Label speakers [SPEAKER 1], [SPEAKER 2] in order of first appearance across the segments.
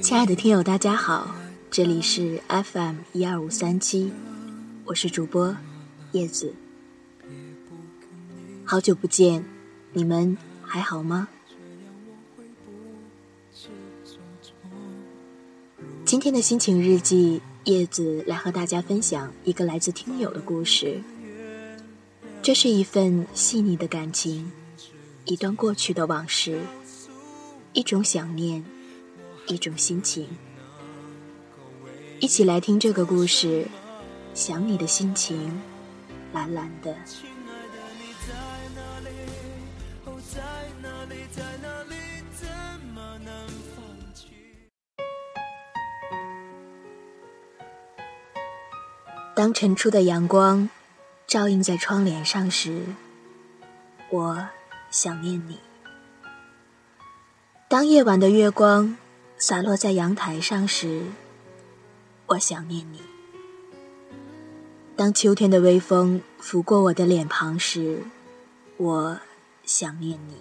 [SPEAKER 1] 亲爱的听友，大家好，这里是 FM 一二五三七，我是主播叶子。好久不见，你们还好吗？今天的心情日记，叶子来和大家分享一个来自听友的故事。这是一份细腻的感情，一段过去的往事，一种想念，一种心情。一起来听这个故事，想你的心情，蓝蓝的。当晨出的阳光照映在窗帘上时，我想念你；当夜晚的月光洒落在阳台上时，我想念你；当秋天的微风拂过我的脸庞时，我想念你；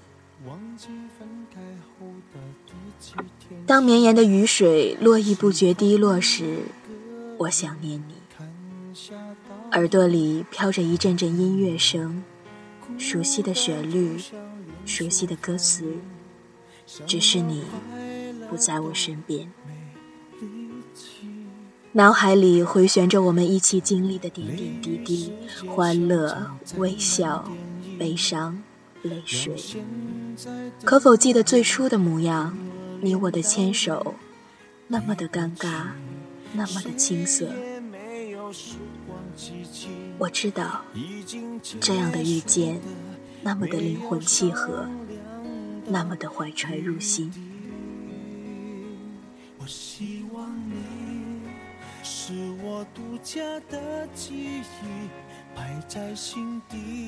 [SPEAKER 1] 当绵延的雨水络绎不绝滴落时，我想念你。耳朵里飘着一阵阵音乐声，熟悉的旋律，熟悉的歌词，只是你不在我身边。脑海里回旋着我们一起经历的点点滴滴，欢乐、微笑、悲伤、泪水。可否记得最初的模样？你我的牵手，那么的尴尬，那么的青涩。我知道，这样的遇见，那么的灵魂契合，那么的怀揣入心。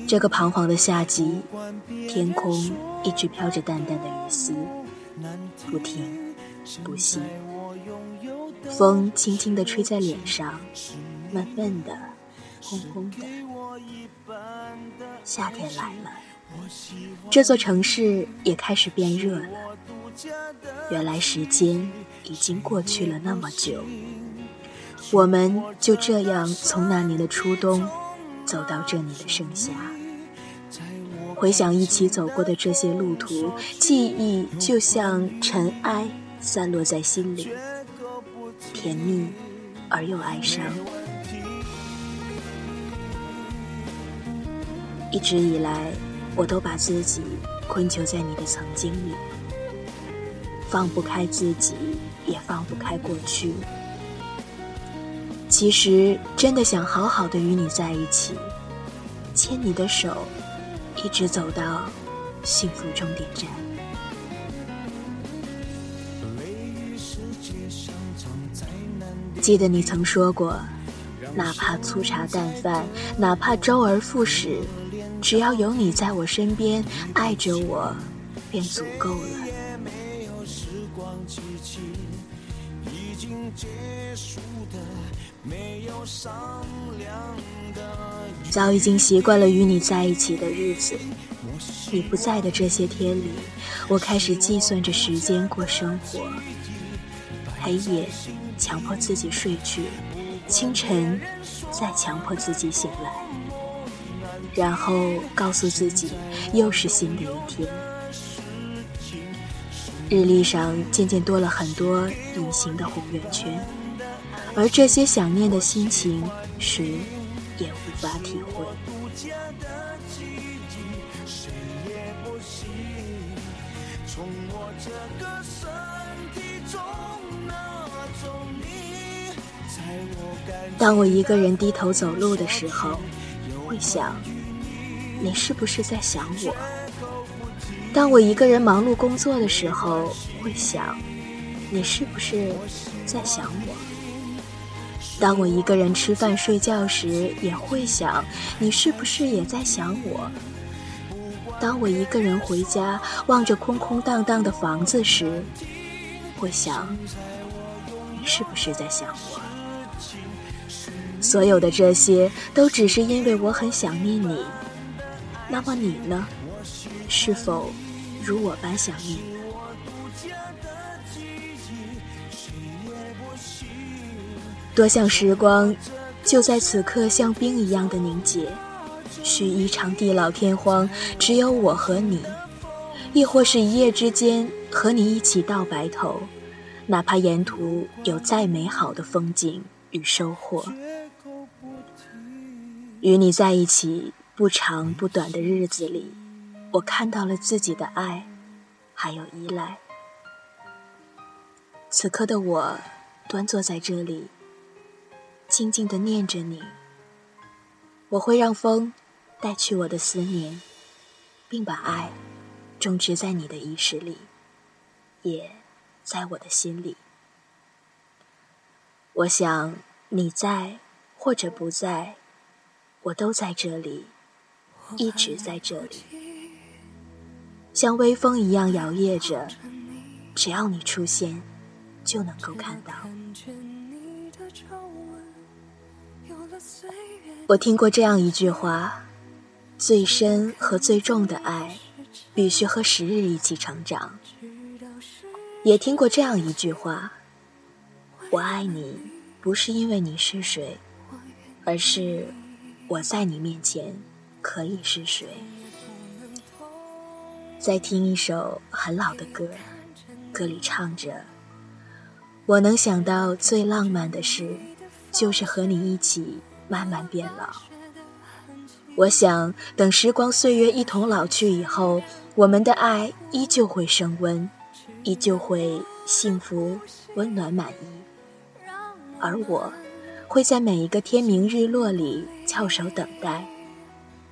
[SPEAKER 1] 这个彷徨的夏季，天空一直飘着淡淡的雨丝，不停不息。风轻轻地吹在脸上，闷闷的。轰轰的，夏天来了，这座城市也开始变热了。原来时间已经过去了那么久，我们就这样从那年的初冬走到这里的盛夏。回想一起走过的这些路途，记忆就像尘埃散落在心里，甜蜜而又哀伤。一直以来，我都把自己困囚在你的曾经里，放不开自己，也放不开过去。其实，真的想好好的与你在一起，牵你的手，一直走到幸福终点站。记得你曾说过，哪怕粗茶淡饭，哪怕周而复始。只要有你在我身边，爱着我，便足够了。已经结束的没有商量早已经习惯了与你在一起的日子，你不在的这些天里，我开始计算着时间过生活。黑夜，强迫自己睡去；清晨，再强迫自己醒来。然后告诉自己，又是新的一天。日历上渐渐多了很多隐形的红圆圈，而这些想念的心情，谁也无法体会。当我一个人低头走路的时候，会想。你是不是在想我？当我一个人忙碌工作的时候，会想，你是不是在想我？当我一个人吃饭睡觉时，也会想，你是不是也在想我？当我一个人回家，望着空空荡荡的房子时，会想，你是不是在想我？所有的这些，都只是因为我很想念你。那么你呢？是否如我般想念？多想时光就在此刻像冰一样的凝结，许一场地老天荒，只有我和你，亦或是一夜之间和你一起到白头，哪怕沿途有再美好的风景与收获。与你在一起不长不短的日子里，我看到了自己的爱，还有依赖。此刻的我，端坐在这里，静静的念着你。我会让风带去我的思念，并把爱种植在你的意识里，也在我的心里。我想你在或者不在。我都在这里，一直在这里，像微风一样摇曳着。只要你出现，就能够看到。我听过这样一句话：最深和最重的爱，必须和时日一起成长。也听过这样一句话：我爱你，不是因为你是谁，而是。我在你面前可以是谁？再听一首很老的歌，歌里唱着：“我能想到最浪漫的事，就是和你一起慢慢变老。我想等时光岁月一同老去以后，我们的爱依旧会升温，依旧会幸福、温暖、满意。而我。”会在每一个天明日落里翘首等待，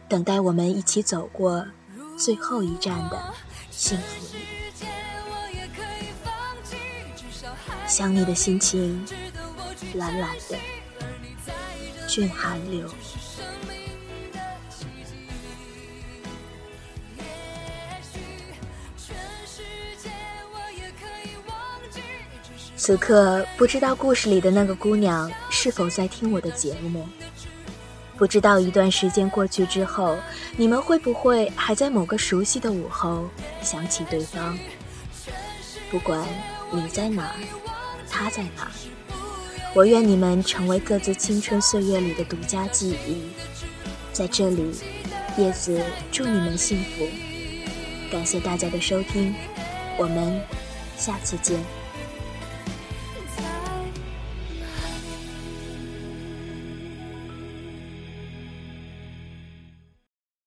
[SPEAKER 1] 等待我们一起走过最后一站的幸福。想你的心情，蓝蓝的，俊寒流。此刻不知道故事里的那个姑娘是否在听我的节目，不知道一段时间过去之后，你们会不会还在某个熟悉的午后想起对方？不管你在哪，他在哪，我愿你们成为各自青春岁月里的独家记忆。在这里，叶子祝你们幸福，感谢大家的收听，我们下次见。